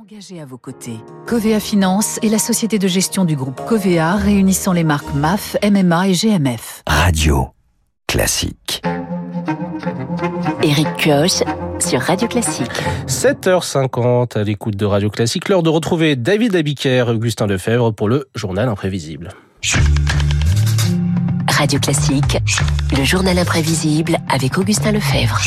Engagé à vos côtés, Covea Finance est la société de gestion du groupe Covea réunissant les marques MAF, MMA et GMF. Radio classique. Eric Kioch sur Radio Classique. 7h50 à l'écoute de Radio Classique, l'heure de retrouver David Abiker et Augustin Lefebvre pour le journal imprévisible. Radio Classique, le journal imprévisible avec Augustin Lefebvre.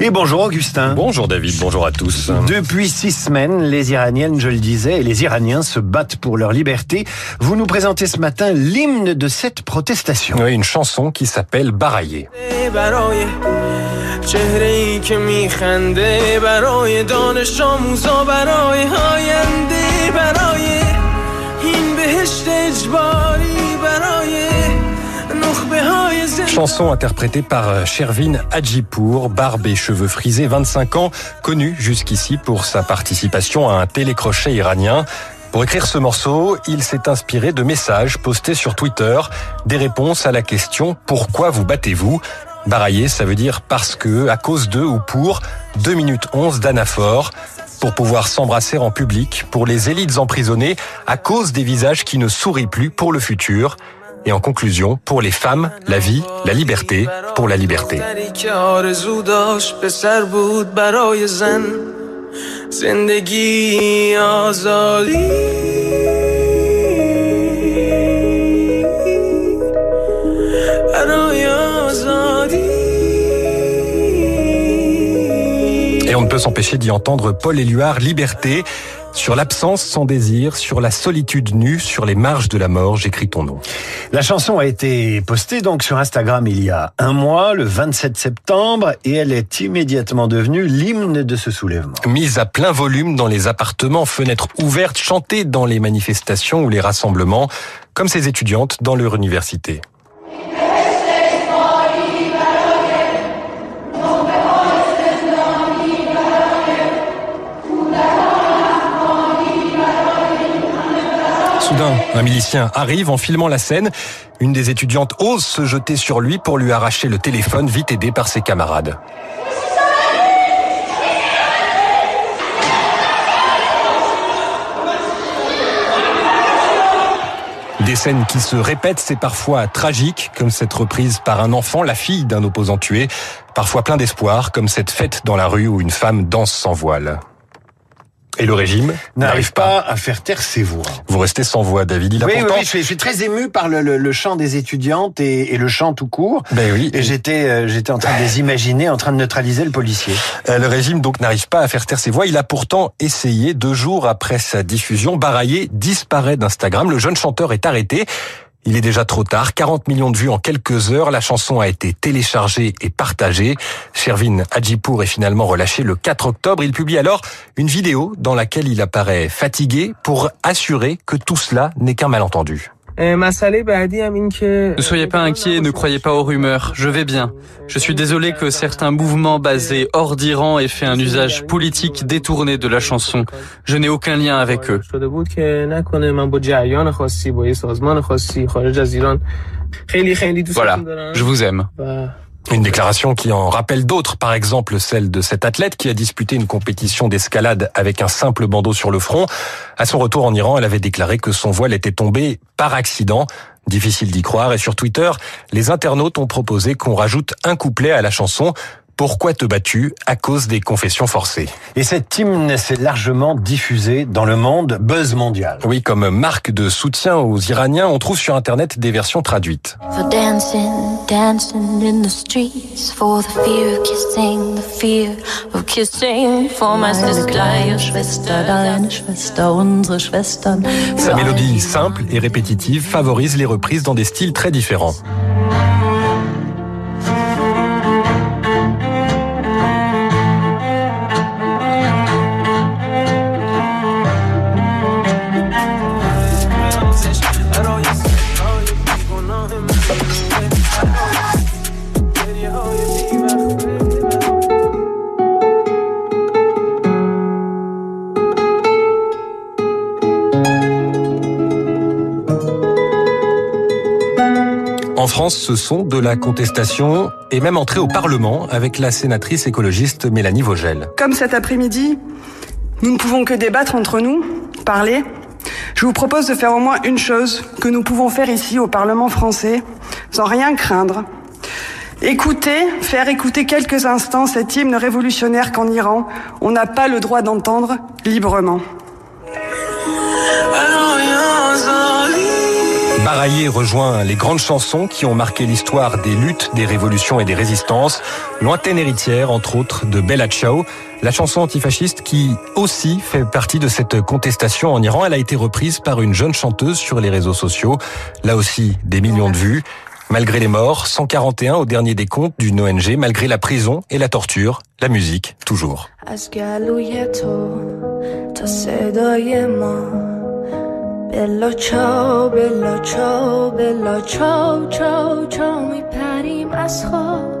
Et bonjour Augustin. Bonjour David, bonjour à tous. Depuis six semaines, les Iraniennes, je le disais, et les Iraniens se battent pour leur liberté. Vous nous présentez ce matin l'hymne de cette protestation. Oui, une chanson qui s'appelle Baraillé. Chanson interprétée par Shervin Hadjipour, barbe et cheveux frisés, 25 ans, connu jusqu'ici pour sa participation à un télécrochet iranien. Pour écrire ce morceau, il s'est inspiré de messages postés sur Twitter, des réponses à la question Pourquoi vous battez-vous? Barailler, ça veut dire parce que, à cause de ou pour 2 minutes 11 d'anaphore pour pouvoir s'embrasser en public, pour les élites emprisonnées, à cause des visages qui ne sourient plus pour le futur. Et en conclusion, pour les femmes, la vie, la liberté, pour la liberté. On ne peut s'empêcher d'y entendre Paul Éluard, Liberté. Sur l'absence sans désir, sur la solitude nue, sur les marges de la mort, j'écris ton nom. La chanson a été postée donc sur Instagram il y a un mois, le 27 septembre, et elle est immédiatement devenue l'hymne de ce soulèvement. Mise à plein volume dans les appartements, fenêtres ouvertes, chantée dans les manifestations ou les rassemblements, comme ces étudiantes dans leur université. Soudain, un milicien arrive en filmant la scène. Une des étudiantes ose se jeter sur lui pour lui arracher le téléphone, vite aidé par ses camarades. Des scènes qui se répètent, c'est parfois tragique, comme cette reprise par un enfant, la fille d'un opposant tué, parfois plein d'espoir, comme cette fête dans la rue où une femme danse sans voile. Et le régime n'arrive pas à faire taire ses voix. Vous restez sans voix, David. Il a oui, pourtant... oui, je suis, je suis, très ému par le, le, le chant des étudiantes et, et, le chant tout court. Ben oui. Et j'étais, euh, j'étais en train de les imaginer, en train de neutraliser le policier. Euh, le régime donc n'arrive pas à faire taire ses voix. Il a pourtant essayé deux jours après sa diffusion. Baraillé disparaît d'Instagram. Le jeune chanteur est arrêté. Il est déjà trop tard, 40 millions de vues en quelques heures, la chanson a été téléchargée et partagée. Shervin Hadjipour est finalement relâché le 4 octobre. Il publie alors une vidéo dans laquelle il apparaît fatigué pour assurer que tout cela n'est qu'un malentendu. Ne soyez pas inquiets, ne croyez pas aux rumeurs, je vais bien. Je suis désolé que certains mouvements basés hors d'Iran aient fait un usage politique détourné de la chanson. Je n'ai aucun lien avec eux. Voilà, je vous aime. Une déclaration qui en rappelle d'autres, par exemple celle de cet athlète qui a disputé une compétition d'escalade avec un simple bandeau sur le front. À son retour en Iran, elle avait déclaré que son voile était tombé par accident. Difficile d'y croire. Et sur Twitter, les internautes ont proposé qu'on rajoute un couplet à la chanson. Pourquoi te bats-tu À cause des confessions forcées? Et cet hymne s'est largement diffusé dans le monde, buzz mondial. Oui, comme marque de soutien aux Iraniens, on trouve sur Internet des versions traduites. For dancing, dancing in the streets, for the fear of kissing, the fear of kissing, for my sister, Schwester, deine Schwester, unsere Schwestern. Sa mélodie simple et répétitive favorise les reprises dans des styles très différents. En France, ce sont de la contestation et même entrée au Parlement avec la sénatrice écologiste Mélanie Vogel. Comme cet après-midi, Nous ne pouvons que débattre entre nous, parler. Je vous propose de faire au moins une chose que nous pouvons faire ici au Parlement français, sans rien craindre. Écouter, faire écouter quelques instants cet hymne révolutionnaire qu'en Iran, on n'a pas le droit d'entendre librement. Baraillé rejoint les grandes chansons qui ont marqué l'histoire des luttes, des révolutions et des résistances. Lointaine héritière, entre autres, de Bella Ciao, la chanson antifasciste qui aussi fait partie de cette contestation en Iran. Elle a été reprise par une jeune chanteuse sur les réseaux sociaux. Là aussi, des millions de vues. Malgré les morts, 141 au dernier des comptes d'une ONG, malgré la prison et la torture, la musique, toujours. بلا چاو بلا چاو بلا چاو چاو چاو میپریم از خواب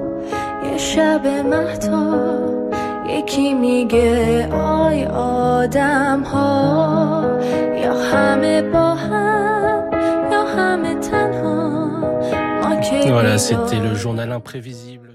یه شب مهتا یکی میگه آی آدم ها یا همه با هم یا همه تنها Voilà, c'était le journal imprévisible.